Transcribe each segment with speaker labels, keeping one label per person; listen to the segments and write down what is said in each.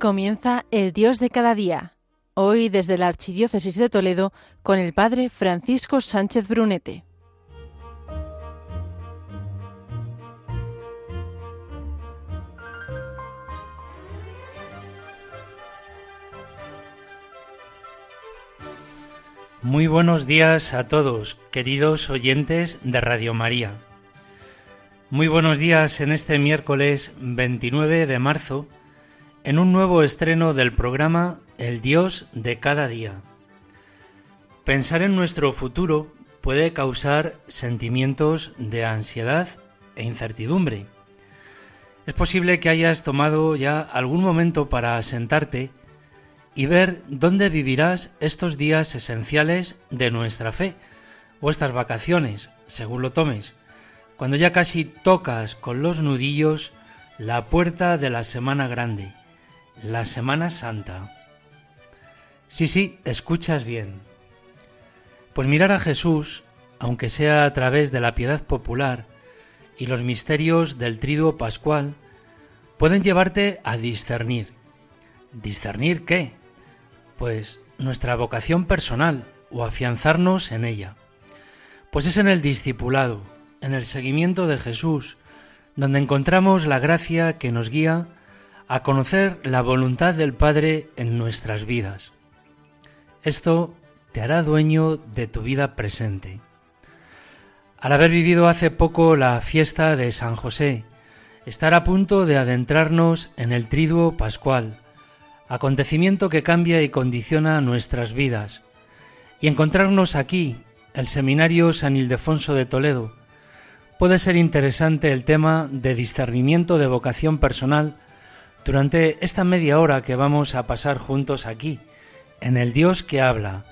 Speaker 1: Comienza el Dios de cada día. Hoy desde la Archidiócesis de Toledo con el Padre Francisco Sánchez Brunete.
Speaker 2: Muy buenos días a todos, queridos oyentes de Radio María. Muy buenos días en este miércoles 29 de marzo en un nuevo estreno del programa El Dios de cada día. Pensar en nuestro futuro puede causar sentimientos de ansiedad e incertidumbre. Es posible que hayas tomado ya algún momento para sentarte y ver dónde vivirás estos días esenciales de nuestra fe, o estas vacaciones, según lo tomes, cuando ya casi tocas con los nudillos la puerta de la Semana Grande la Semana Santa. Sí, sí, escuchas bien. Pues mirar a Jesús, aunque sea a través de la piedad popular y los misterios del triduo pascual, pueden llevarte a discernir. ¿Discernir qué? Pues nuestra vocación personal o afianzarnos en ella. Pues es en el discipulado, en el seguimiento de Jesús, donde encontramos la gracia que nos guía a conocer la voluntad del Padre en nuestras vidas. Esto te hará dueño de tu vida presente. Al haber vivido hace poco la fiesta de San José, estar a punto de adentrarnos en el triduo pascual, acontecimiento que cambia y condiciona nuestras vidas, y encontrarnos aquí, el Seminario San Ildefonso de Toledo, puede ser interesante el tema de discernimiento de vocación personal durante esta media hora que vamos a pasar juntos aquí, en el Dios que habla,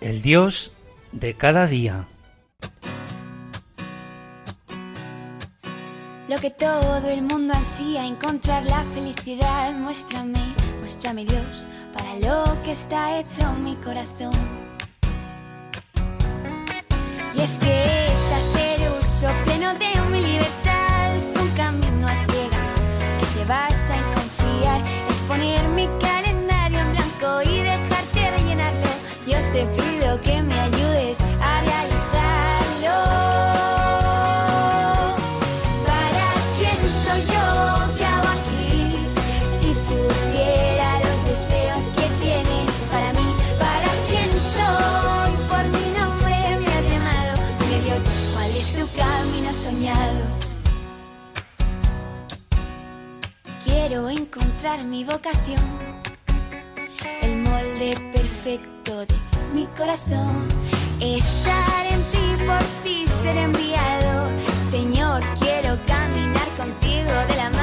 Speaker 2: el Dios de cada día.
Speaker 3: Lo que todo el mundo ansía, encontrar la felicidad, muéstrame, muéstrame Dios, para lo que está hecho mi corazón. Y es que que me ayudes a realizarlo. ¿Para quién soy yo? ¿Qué hago aquí? Si supiera los deseos que tienes para mí, ¿para quién soy? Por mi nombre me has llamado. Dime Dios, ¿cuál es tu camino soñado? Quiero encontrar mi vocación, el molde perfecto de mi corazón. Estar en ti, por ti ser enviado. Señor, quiero caminar contigo de la mano,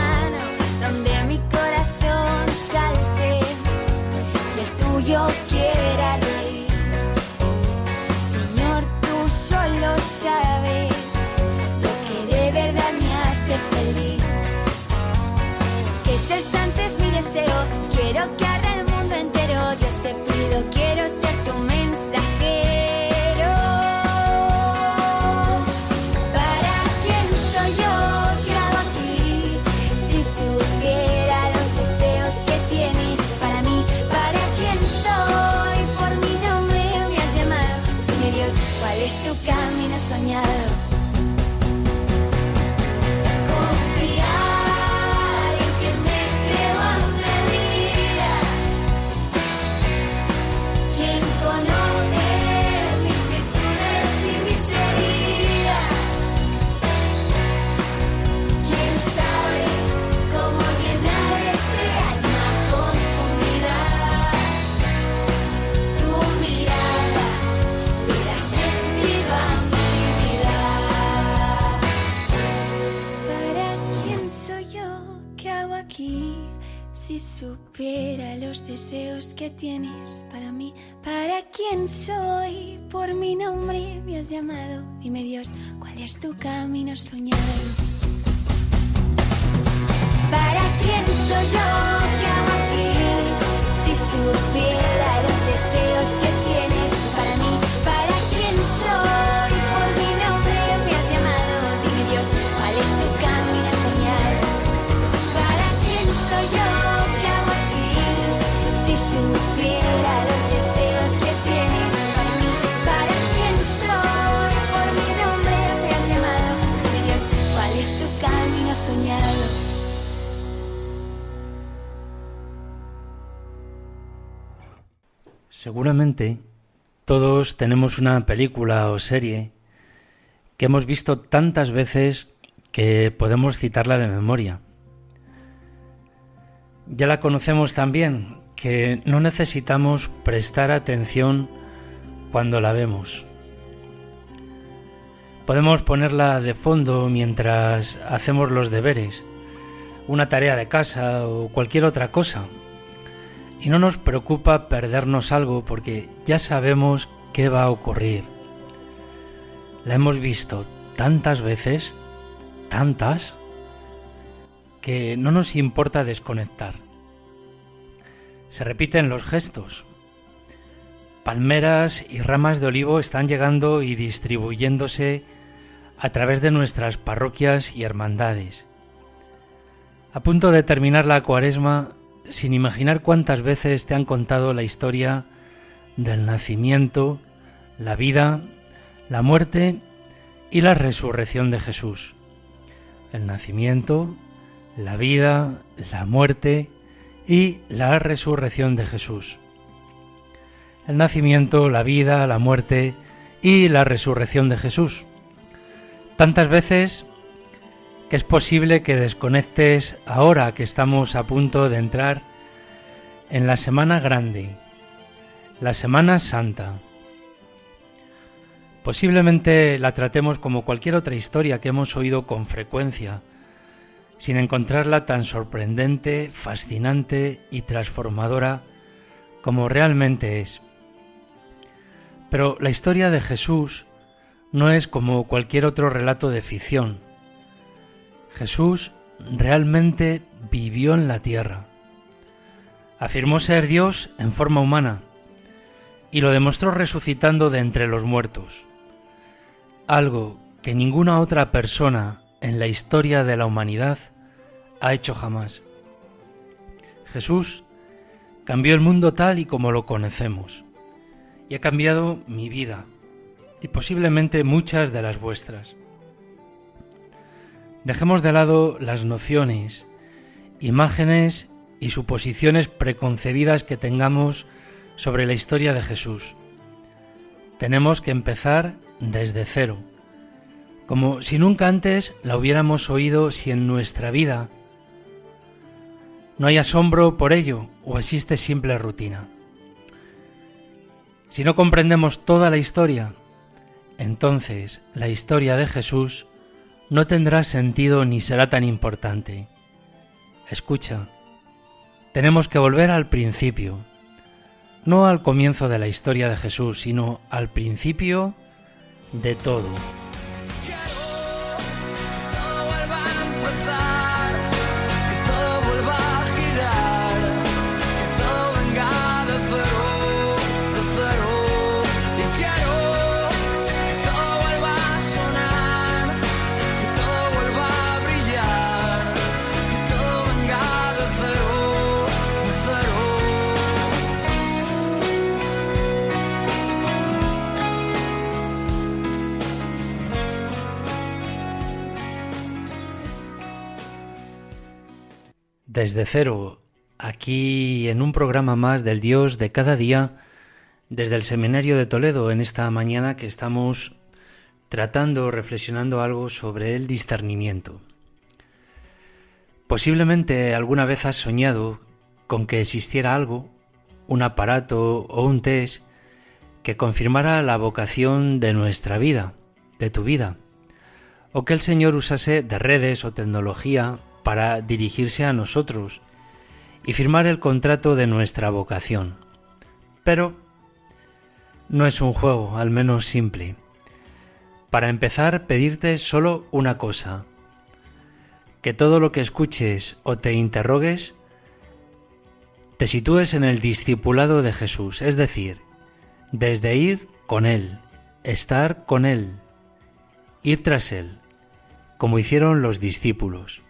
Speaker 3: quién soy? Por mi nombre me has llamado. Dime Dios, ¿cuál es tu camino soñado? ¿Para quién soy yo? ¿Qué hago aquí? Si supiera
Speaker 2: Seguramente todos tenemos una película o serie que hemos visto tantas veces que podemos citarla de memoria. Ya la conocemos también, que no necesitamos prestar atención cuando la vemos. Podemos ponerla de fondo mientras hacemos los deberes, una tarea de casa o cualquier otra cosa. Y no nos preocupa perdernos algo porque ya sabemos qué va a ocurrir. La hemos visto tantas veces, tantas, que no nos importa desconectar. Se repiten los gestos, Palmeras y ramas de olivo están llegando y distribuyéndose a través de nuestras parroquias y hermandades. A punto de terminar la cuaresma, sin imaginar cuántas veces te han contado la historia del nacimiento, la vida, la muerte y la resurrección de Jesús. El nacimiento, la vida, la muerte y la resurrección de Jesús el nacimiento, la vida, la muerte y la resurrección de Jesús. Tantas veces que es posible que desconectes ahora que estamos a punto de entrar en la Semana Grande, la Semana Santa. Posiblemente la tratemos como cualquier otra historia que hemos oído con frecuencia, sin encontrarla tan sorprendente, fascinante y transformadora como realmente es. Pero la historia de Jesús no es como cualquier otro relato de ficción. Jesús realmente vivió en la tierra. Afirmó ser Dios en forma humana y lo demostró resucitando de entre los muertos, algo que ninguna otra persona en la historia de la humanidad ha hecho jamás. Jesús cambió el mundo tal y como lo conocemos y ha cambiado mi vida y posiblemente muchas de las vuestras. Dejemos de lado las nociones, imágenes y suposiciones preconcebidas que tengamos sobre la historia de Jesús. Tenemos que empezar desde cero, como si nunca antes la hubiéramos oído si en nuestra vida no hay asombro por ello o existe simple rutina. Si no comprendemos toda la historia, entonces la historia de Jesús no tendrá sentido ni será tan importante. Escucha, tenemos que volver al principio, no al comienzo de la historia de Jesús, sino al principio de todo. Desde cero, aquí en un programa más del Dios de cada día, desde el Seminario de Toledo, en esta mañana que estamos tratando, reflexionando algo sobre el discernimiento. Posiblemente alguna vez has soñado con que existiera algo, un aparato o un test que confirmara la vocación de nuestra vida, de tu vida, o que el Señor usase de redes o tecnología para dirigirse a nosotros y firmar el contrato de nuestra vocación. Pero no es un juego, al menos simple. Para empezar, pedirte solo una cosa, que todo lo que escuches o te interrogues, te sitúes en el discipulado de Jesús, es decir, desde ir con Él, estar con Él, ir tras Él, como hicieron los discípulos.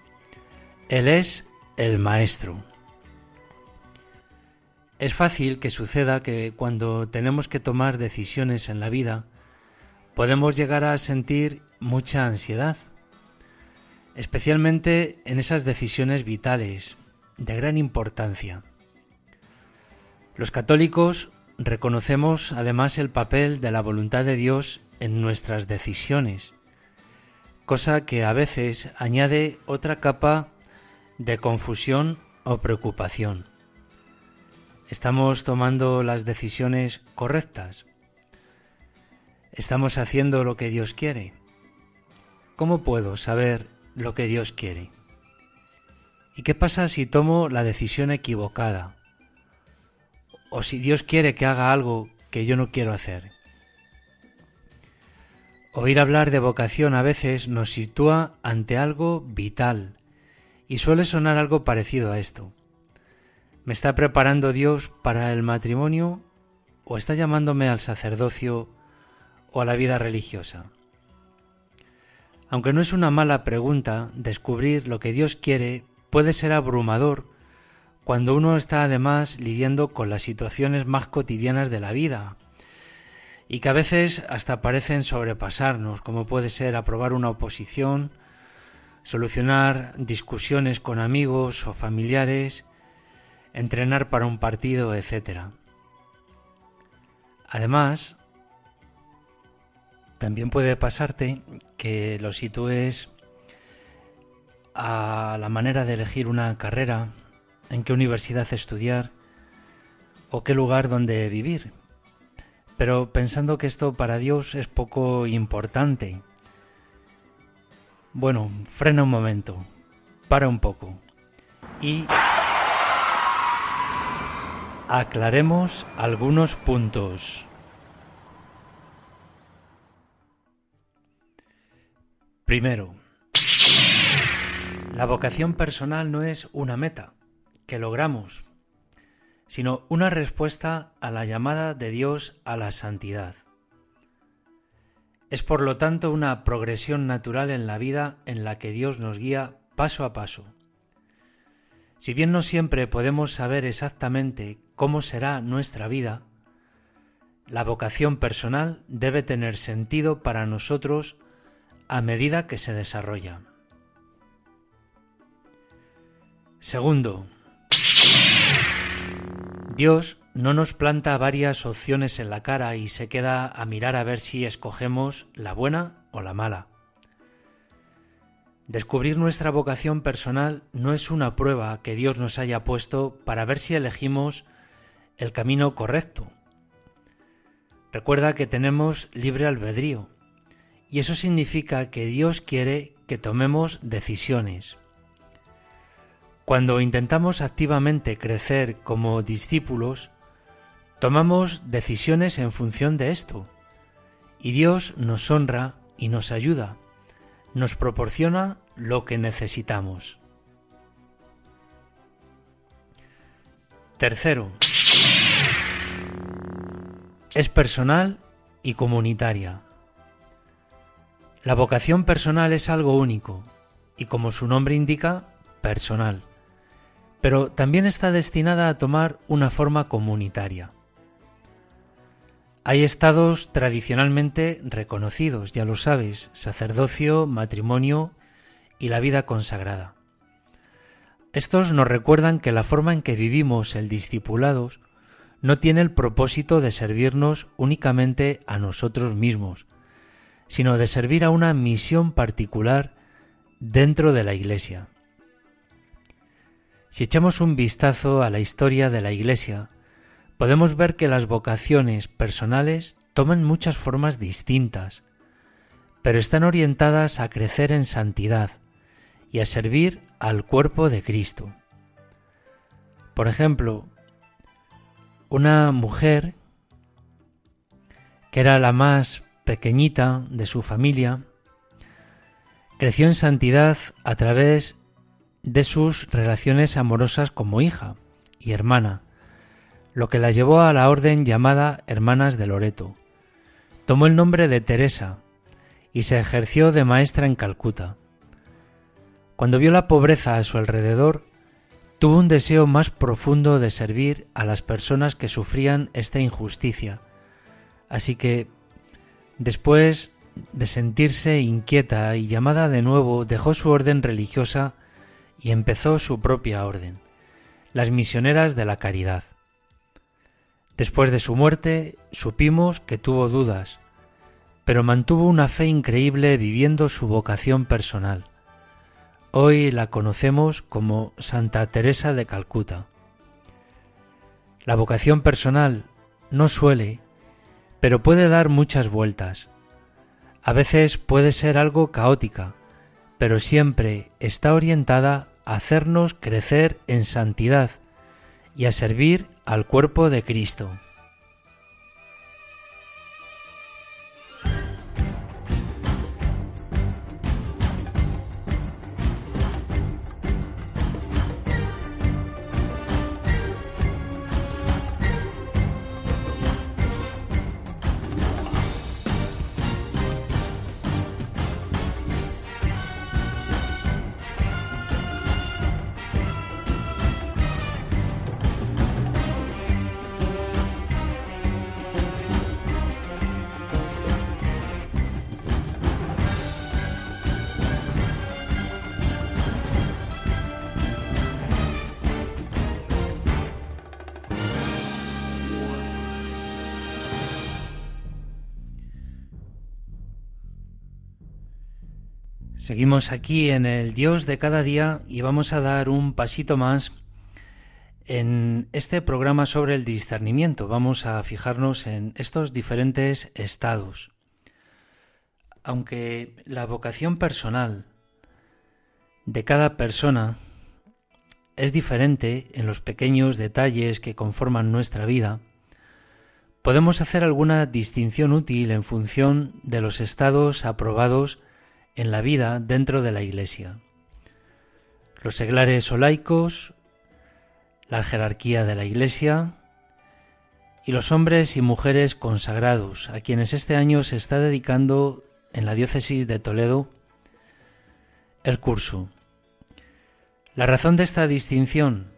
Speaker 2: Él es el Maestro. Es fácil que suceda que cuando tenemos que tomar decisiones en la vida, podemos llegar a sentir mucha ansiedad, especialmente en esas decisiones vitales de gran importancia. Los católicos reconocemos además el papel de la voluntad de Dios en nuestras decisiones, cosa que a veces añade otra capa de confusión o preocupación. ¿Estamos tomando las decisiones correctas? ¿Estamos haciendo lo que Dios quiere? ¿Cómo puedo saber lo que Dios quiere? ¿Y qué pasa si tomo la decisión equivocada? O si Dios quiere que haga algo que yo no quiero hacer. Oír hablar de vocación a veces nos sitúa ante algo vital y suele sonar algo parecido a esto. ¿Me está preparando Dios para el matrimonio o está llamándome al sacerdocio o a la vida religiosa? Aunque no es una mala pregunta, descubrir lo que Dios quiere puede ser abrumador cuando uno está además lidiando con las situaciones más cotidianas de la vida y que a veces hasta parecen sobrepasarnos, como puede ser aprobar una oposición, solucionar discusiones con amigos o familiares, entrenar para un partido, etc. Además, también puede pasarte que lo sitúes a la manera de elegir una carrera, en qué universidad estudiar o qué lugar donde vivir pero pensando que esto para Dios es poco importante. Bueno, frena un momento, para un poco y aclaremos algunos puntos. Primero, la vocación personal no es una meta que logramos sino una respuesta a la llamada de Dios a la santidad. Es por lo tanto una progresión natural en la vida en la que Dios nos guía paso a paso. Si bien no siempre podemos saber exactamente cómo será nuestra vida, la vocación personal debe tener sentido para nosotros a medida que se desarrolla. Segundo, Dios no nos planta varias opciones en la cara y se queda a mirar a ver si escogemos la buena o la mala. Descubrir nuestra vocación personal no es una prueba que Dios nos haya puesto para ver si elegimos el camino correcto. Recuerda que tenemos libre albedrío y eso significa que Dios quiere que tomemos decisiones. Cuando intentamos activamente crecer como discípulos, tomamos decisiones en función de esto, y Dios nos honra y nos ayuda, nos proporciona lo que necesitamos. Tercero, es personal y comunitaria. La vocación personal es algo único y como su nombre indica, personal pero también está destinada a tomar una forma comunitaria. Hay estados tradicionalmente reconocidos, ya lo sabes, sacerdocio, matrimonio y la vida consagrada. Estos nos recuerdan que la forma en que vivimos el discipulados no tiene el propósito de servirnos únicamente a nosotros mismos, sino de servir a una misión particular dentro de la Iglesia. Si echamos un vistazo a la historia de la Iglesia, podemos ver que las vocaciones personales toman muchas formas distintas, pero están orientadas a crecer en santidad y a servir al cuerpo de Cristo. Por ejemplo, una mujer que era la más pequeñita de su familia, creció en santidad a través de sus relaciones amorosas como hija y hermana, lo que la llevó a la orden llamada Hermanas de Loreto. Tomó el nombre de Teresa y se ejerció de maestra en Calcuta. Cuando vio la pobreza a su alrededor, tuvo un deseo más profundo de servir a las personas que sufrían esta injusticia. Así que, después de sentirse inquieta y llamada de nuevo, dejó su orden religiosa y empezó su propia orden, las misioneras de la caridad. Después de su muerte supimos que tuvo dudas, pero mantuvo una fe increíble viviendo su vocación personal. Hoy la conocemos como Santa Teresa de Calcuta. La vocación personal no suele, pero puede dar muchas vueltas. A veces puede ser algo caótica, pero siempre está orientada a hacernos crecer en santidad y a servir al cuerpo de Cristo. Seguimos aquí en el Dios de cada día y vamos a dar un pasito más en este programa sobre el discernimiento. Vamos a fijarnos en estos diferentes estados. Aunque la vocación personal de cada persona es diferente en los pequeños detalles que conforman nuestra vida, podemos hacer alguna distinción útil en función de los estados aprobados en la vida dentro de la Iglesia. Los seglares o laicos, la jerarquía de la Iglesia y los hombres y mujeres consagrados, a quienes este año se está dedicando en la diócesis de Toledo el curso. La razón de esta distinción,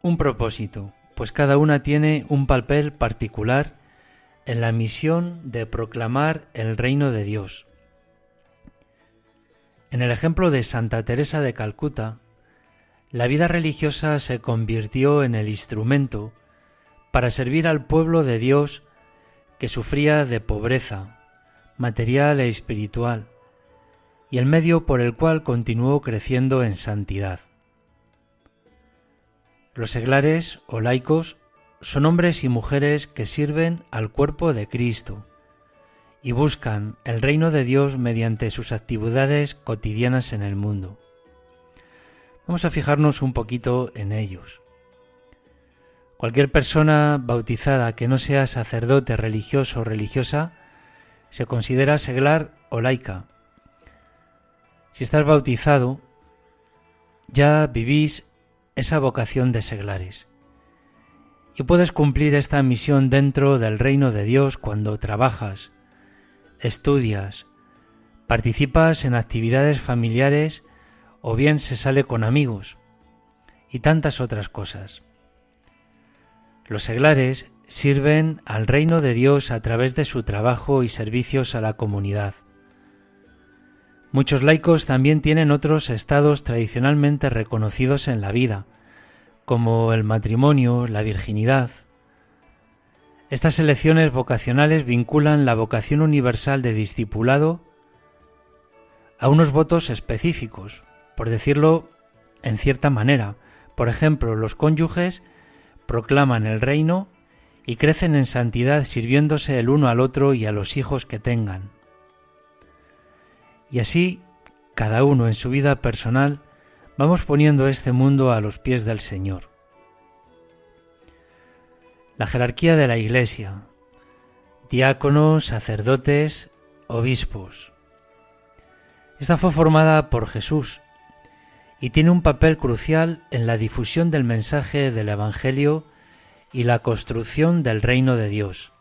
Speaker 2: un propósito, pues cada una tiene un papel particular en la misión de proclamar el reino de Dios. En el ejemplo de Santa Teresa de Calcuta, la vida religiosa se convirtió en el instrumento para servir al pueblo de Dios que sufría de pobreza material e espiritual, y el medio por el cual continuó creciendo en santidad. Los seglares o laicos son hombres y mujeres que sirven al cuerpo de Cristo y buscan el reino de Dios mediante sus actividades cotidianas en el mundo. Vamos a fijarnos un poquito en ellos. Cualquier persona bautizada que no sea sacerdote religioso o religiosa se considera seglar o laica. Si estás bautizado, ya vivís esa vocación de seglares y puedes cumplir esta misión dentro del reino de Dios cuando trabajas, estudias, participas en actividades familiares o bien se sale con amigos y tantas otras cosas. Los seglares sirven al reino de Dios a través de su trabajo y servicios a la comunidad. Muchos laicos también tienen otros estados tradicionalmente reconocidos en la vida, como el matrimonio, la virginidad. Estas elecciones vocacionales vinculan la vocación universal de discipulado a unos votos específicos, por decirlo en cierta manera. Por ejemplo, los cónyuges proclaman el reino y crecen en santidad sirviéndose el uno al otro y a los hijos que tengan. Y así, cada uno en su vida personal vamos poniendo este mundo a los pies del Señor. La jerarquía de la Iglesia, diáconos, sacerdotes, obispos. Esta fue formada por Jesús y tiene un papel crucial en la difusión del mensaje del Evangelio y la construcción del reino de Dios.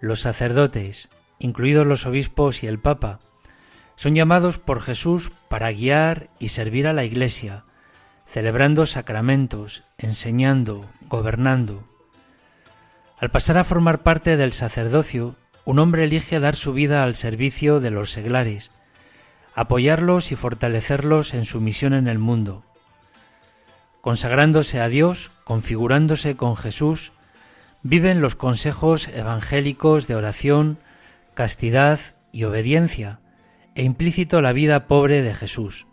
Speaker 2: Los sacerdotes, incluidos los obispos y el Papa, son llamados por Jesús para guiar y servir a la Iglesia, celebrando sacramentos, enseñando, gobernando. Al pasar a formar parte del sacerdocio, un hombre elige dar su vida al servicio de los seglares, apoyarlos y fortalecerlos en su misión en el mundo. consagrándose a Dios, configurándose con Jesús, viven los consejos evangélicos de oración, castidad y obediencia, e implícito la vida pobre de Jesús.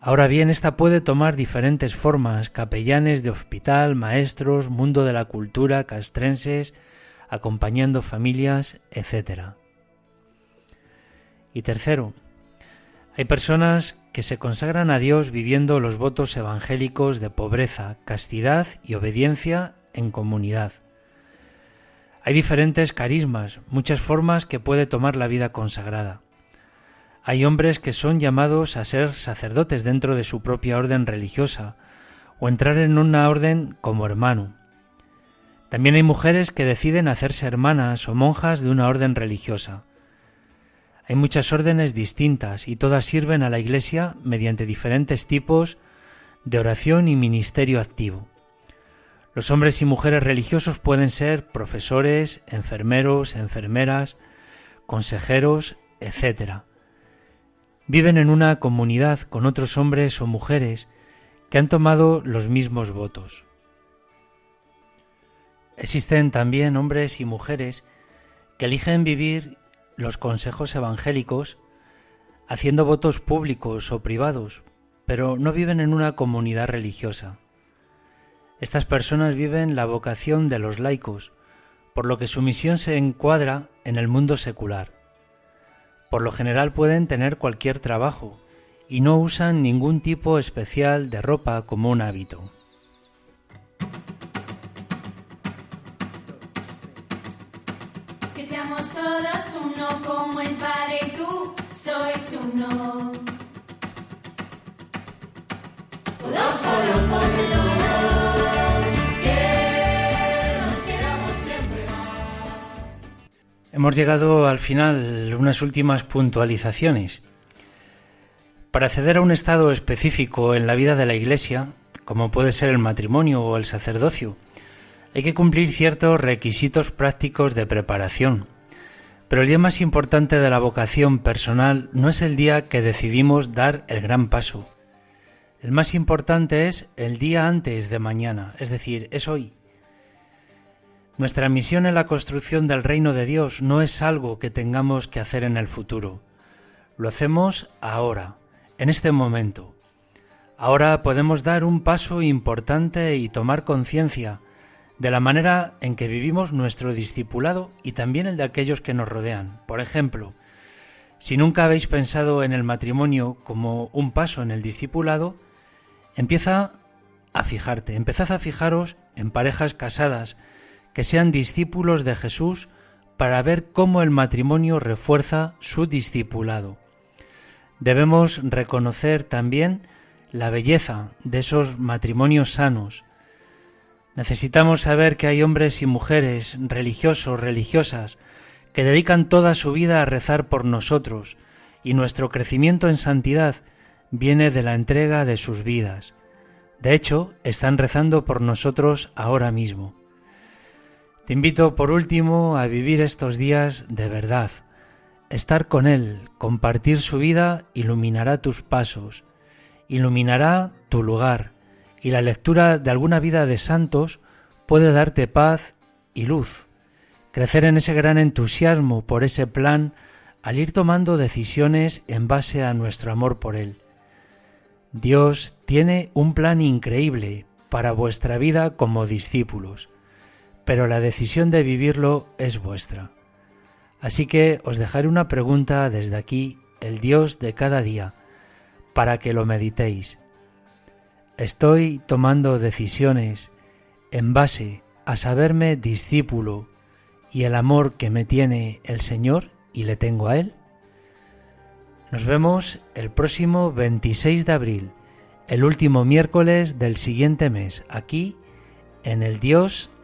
Speaker 2: Ahora bien, esta puede tomar diferentes formas, capellanes de hospital, maestros, mundo de la cultura, castrenses, acompañando familias, etc. Y tercero, hay personas que se consagran a Dios viviendo los votos evangélicos de pobreza, castidad y obediencia en comunidad. Hay diferentes carismas, muchas formas que puede tomar la vida consagrada. Hay hombres que son llamados a ser sacerdotes dentro de su propia orden religiosa o entrar en una orden como hermano. También hay mujeres que deciden hacerse hermanas o monjas de una orden religiosa. Hay muchas órdenes distintas y todas sirven a la Iglesia mediante diferentes tipos de oración y ministerio activo. Los hombres y mujeres religiosos pueden ser profesores, enfermeros, enfermeras, consejeros, etc viven en una comunidad con otros hombres o mujeres que han tomado los mismos votos. Existen también hombres y mujeres que eligen vivir los consejos evangélicos haciendo votos públicos o privados, pero no viven en una comunidad religiosa. Estas personas viven la vocación de los laicos, por lo que su misión se encuadra en el mundo secular. Por lo general pueden tener cualquier trabajo y no usan ningún tipo especial de ropa como un hábito.
Speaker 3: Que seamos todos uno como el Padre y tú sois uno.
Speaker 2: Hemos llegado al final, unas últimas puntualizaciones. Para acceder a un estado específico en la vida de la Iglesia, como puede ser el matrimonio o el sacerdocio, hay que cumplir ciertos requisitos prácticos de preparación. Pero el día más importante de la vocación personal no es el día que decidimos dar el gran paso. El más importante es el día antes de mañana, es decir, es hoy. Nuestra misión en la construcción del reino de Dios no es algo que tengamos que hacer en el futuro. Lo hacemos ahora, en este momento. Ahora podemos dar un paso importante y tomar conciencia de la manera en que vivimos nuestro discipulado y también el de aquellos que nos rodean. Por ejemplo, si nunca habéis pensado en el matrimonio como un paso en el discipulado, empieza a fijarte, empezad a fijaros en parejas casadas, que sean discípulos de Jesús para ver cómo el matrimonio refuerza su discipulado. Debemos reconocer también la belleza de esos matrimonios sanos. Necesitamos saber que hay hombres y mujeres religiosos, religiosas, que dedican toda su vida a rezar por nosotros, y nuestro crecimiento en santidad viene de la entrega de sus vidas. De hecho, están rezando por nosotros ahora mismo. Te invito por último a vivir estos días de verdad. Estar con Él, compartir su vida, iluminará tus pasos, iluminará tu lugar, y la lectura de alguna vida de santos puede darte paz y luz. Crecer en ese gran entusiasmo por ese plan al ir tomando decisiones en base a nuestro amor por Él. Dios tiene un plan increíble para vuestra vida como discípulos pero la decisión de vivirlo es vuestra. Así que os dejaré una pregunta desde aquí, el Dios de cada día, para que lo meditéis. ¿Estoy tomando decisiones en base a saberme discípulo y el amor que me tiene el Señor y le tengo a Él? Nos vemos el próximo 26 de abril, el último miércoles del siguiente mes, aquí en el Dios